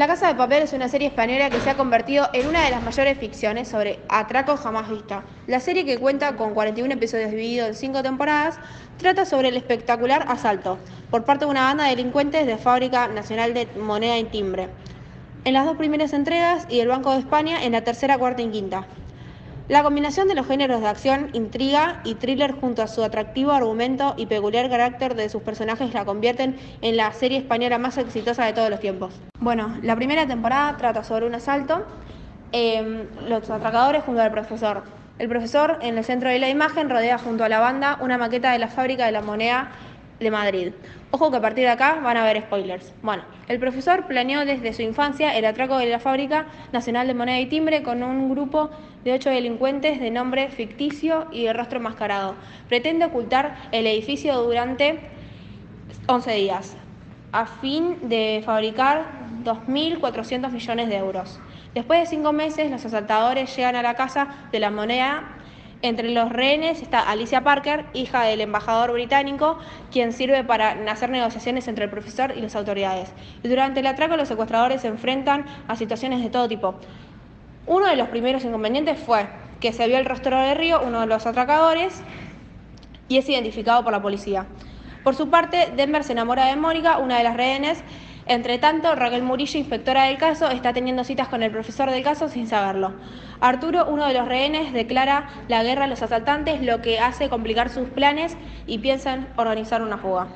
La Casa de Papel es una serie española que se ha convertido en una de las mayores ficciones sobre atracos jamás vista. La serie, que cuenta con 41 episodios divididos en 5 temporadas, trata sobre el espectacular asalto por parte de una banda de delincuentes de Fábrica Nacional de Moneda y Timbre. En las dos primeras entregas y el Banco de España en la tercera, cuarta y quinta. La combinación de los géneros de acción, intriga y thriller junto a su atractivo argumento y peculiar carácter de sus personajes la convierten en la serie española más exitosa de todos los tiempos. Bueno, la primera temporada trata sobre un asalto, eh, los atracadores junto al profesor. El profesor en el centro de la imagen rodea junto a la banda una maqueta de la fábrica de la moneda de Madrid. Ojo que a partir de acá van a haber spoilers. Bueno, el profesor planeó desde su infancia el atraco de la Fábrica Nacional de Moneda y Timbre con un grupo de ocho delincuentes de nombre ficticio y de rostro mascarado. Pretende ocultar el edificio durante 11 días, a fin de fabricar 2.400 millones de euros. Después de cinco meses, los asaltadores llegan a la casa de la moneda entre los rehenes está Alicia Parker, hija del embajador británico, quien sirve para hacer negociaciones entre el profesor y las autoridades. Y durante el atraco los secuestradores se enfrentan a situaciones de todo tipo. Uno de los primeros inconvenientes fue que se vio el rostro de Río, uno de los atracadores, y es identificado por la policía. Por su parte, Denver se enamora de Mónica, una de las rehenes, entre tanto, Raquel Murillo, inspectora del caso, está teniendo citas con el profesor del caso sin saberlo. Arturo, uno de los rehenes, declara la guerra a los asaltantes, lo que hace complicar sus planes y piensan organizar una fuga.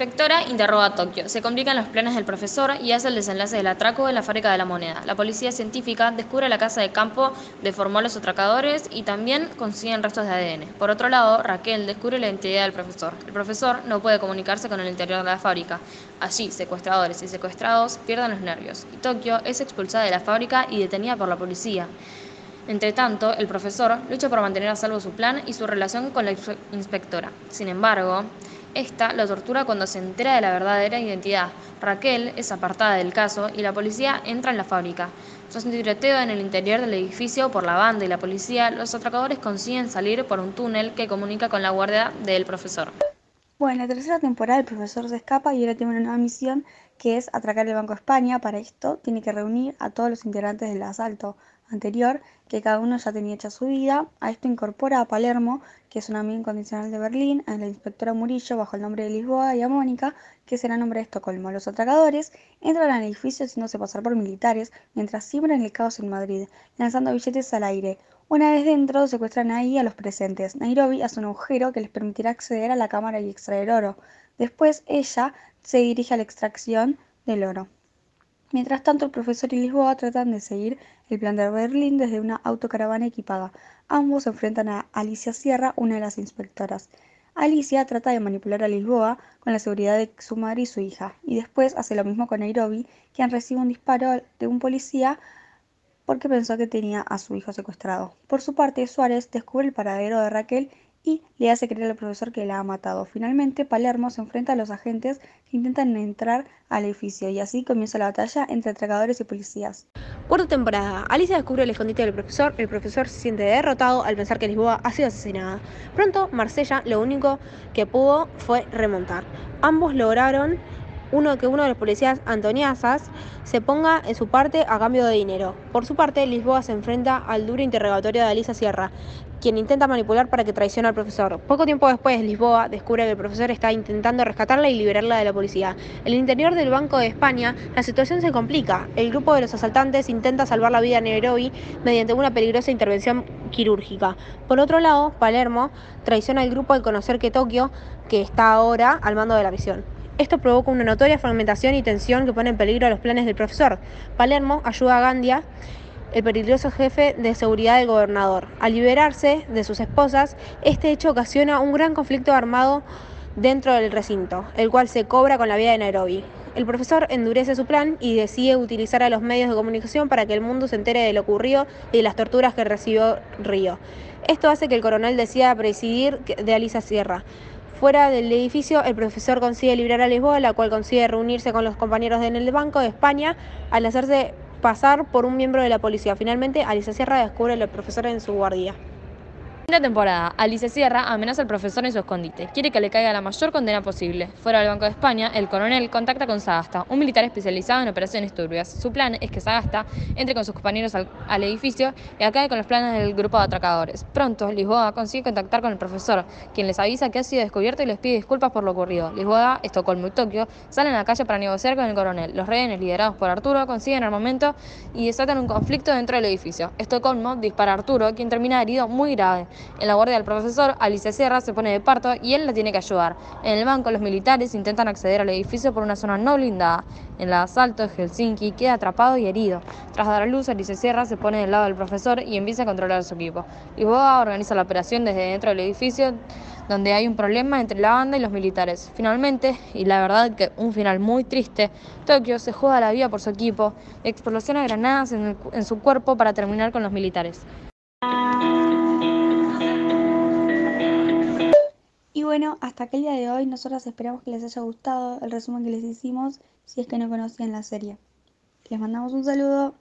Inspectora interroga a Tokio, se complican los planes del profesor y hace el desenlace del atraco en la fábrica de la moneda. La policía científica descubre la casa de campo, deformó a los atracadores y también consiguen restos de ADN. Por otro lado, Raquel descubre la identidad del profesor. El profesor no puede comunicarse con el interior de la fábrica. Allí, secuestradores y secuestrados pierden los nervios y Tokio es expulsada de la fábrica y detenida por la policía. Entre tanto, el profesor lucha por mantener a salvo su plan y su relación con la inspectora. Sin embargo, esta lo tortura cuando se entera de la verdadera identidad. Raquel es apartada del caso y la policía entra en la fábrica. Tras un tiroteo en el interior del edificio por la banda y la policía, los atracadores consiguen salir por un túnel que comunica con la guardia del profesor. Bueno, en la tercera temporada el profesor se escapa y ahora tiene una nueva misión que es atracar el Banco España. Para esto tiene que reunir a todos los integrantes del asalto anterior, que cada uno ya tenía hecha su vida. A esto incorpora a Palermo, que es un amigo incondicional de Berlín, a la inspectora Murillo bajo el nombre de Lisboa y a Mónica, que será nombre de Estocolmo. Los atracadores entran al edificio haciéndose pasar por militares, mientras siembran el caos en Madrid, lanzando billetes al aire. Una vez dentro, secuestran ahí a los presentes. Nairobi hace un agujero que les permitirá acceder a la cámara y extraer oro. Después, ella se dirige a la extracción del oro. Mientras tanto, el profesor y Lisboa tratan de seguir el plan de Berlín desde una autocaravana equipada. Ambos se enfrentan a Alicia Sierra, una de las inspectoras. Alicia trata de manipular a Lisboa con la seguridad de su madre y su hija, y después hace lo mismo con Nairobi, quien recibe un disparo de un policía porque pensó que tenía a su hijo secuestrado. Por su parte, Suárez descubre el paradero de Raquel y le hace creer al profesor que la ha matado. Finalmente, Palermo se enfrenta a los agentes que intentan entrar al edificio y así comienza la batalla entre atracadores y policías. Cuarta temporada. Alicia descubre el escondite del profesor. El profesor se siente derrotado al pensar que Lisboa ha sido asesinada. Pronto, Marsella lo único que pudo fue remontar. Ambos lograron uno que uno de los policías antoniazas se ponga en su parte a cambio de dinero. Por su parte, Lisboa se enfrenta al duro interrogatorio de Alicia Sierra, quien intenta manipular para que traicione al profesor. Poco tiempo después, Lisboa descubre que el profesor está intentando rescatarla y liberarla de la policía. En el interior del Banco de España, la situación se complica. El grupo de los asaltantes intenta salvar la vida a Nairobi mediante una peligrosa intervención quirúrgica. Por otro lado, Palermo traiciona al grupo al conocer que Tokio, que está ahora al mando de la misión. Esto provoca una notoria fragmentación y tensión que pone en peligro los planes del profesor. Palermo ayuda a Gandia el peligroso jefe de seguridad del gobernador. Al liberarse de sus esposas, este hecho ocasiona un gran conflicto armado dentro del recinto, el cual se cobra con la vida de Nairobi. El profesor endurece su plan y decide utilizar a los medios de comunicación para que el mundo se entere de lo ocurrido y de las torturas que recibió Río. Esto hace que el coronel decida presidir de Alisa Sierra. Fuera del edificio, el profesor consigue librar a Lisboa, la cual consigue reunirse con los compañeros en el Banco de España al hacerse pasar por un miembro de la policía. Finalmente, Alicia Sierra descubre al profesor en su guardia. Segunda temporada. Alice Sierra amenaza al profesor en su escondite. Quiere que le caiga la mayor condena posible. Fuera del Banco de España, el coronel contacta con Sagasta, un militar especializado en operaciones turbias. Su plan es que Sagasta entre con sus compañeros al, al edificio y acabe con los planes del grupo de atracadores. Pronto, Lisboa consigue contactar con el profesor, quien les avisa que ha sido descubierto y les pide disculpas por lo ocurrido. Lisboa, Estocolmo y Tokio salen a la calle para negociar con el coronel. Los rehenes, liderados por Arturo, consiguen armamento y desatan un conflicto dentro del edificio. Estocolmo dispara a Arturo, quien termina herido muy grave. En la guardia del profesor, Alice Sierra se pone de parto y él la tiene que ayudar. En el banco, los militares intentan acceder al edificio por una zona no blindada. En el asalto, Helsinki queda atrapado y herido. Tras dar a luz, Alice Sierra se pone del lado del profesor y empieza a controlar a su equipo. Lisboa organiza la operación desde dentro del edificio donde hay un problema entre la banda y los militares. Finalmente, y la verdad que un final muy triste, Tokio se juega la vida por su equipo, explosiona granadas en, el, en su cuerpo para terminar con los militares. Bueno, hasta aquel día de hoy nosotros esperamos que les haya gustado el resumen que les hicimos si es que no conocían la serie. Les mandamos un saludo.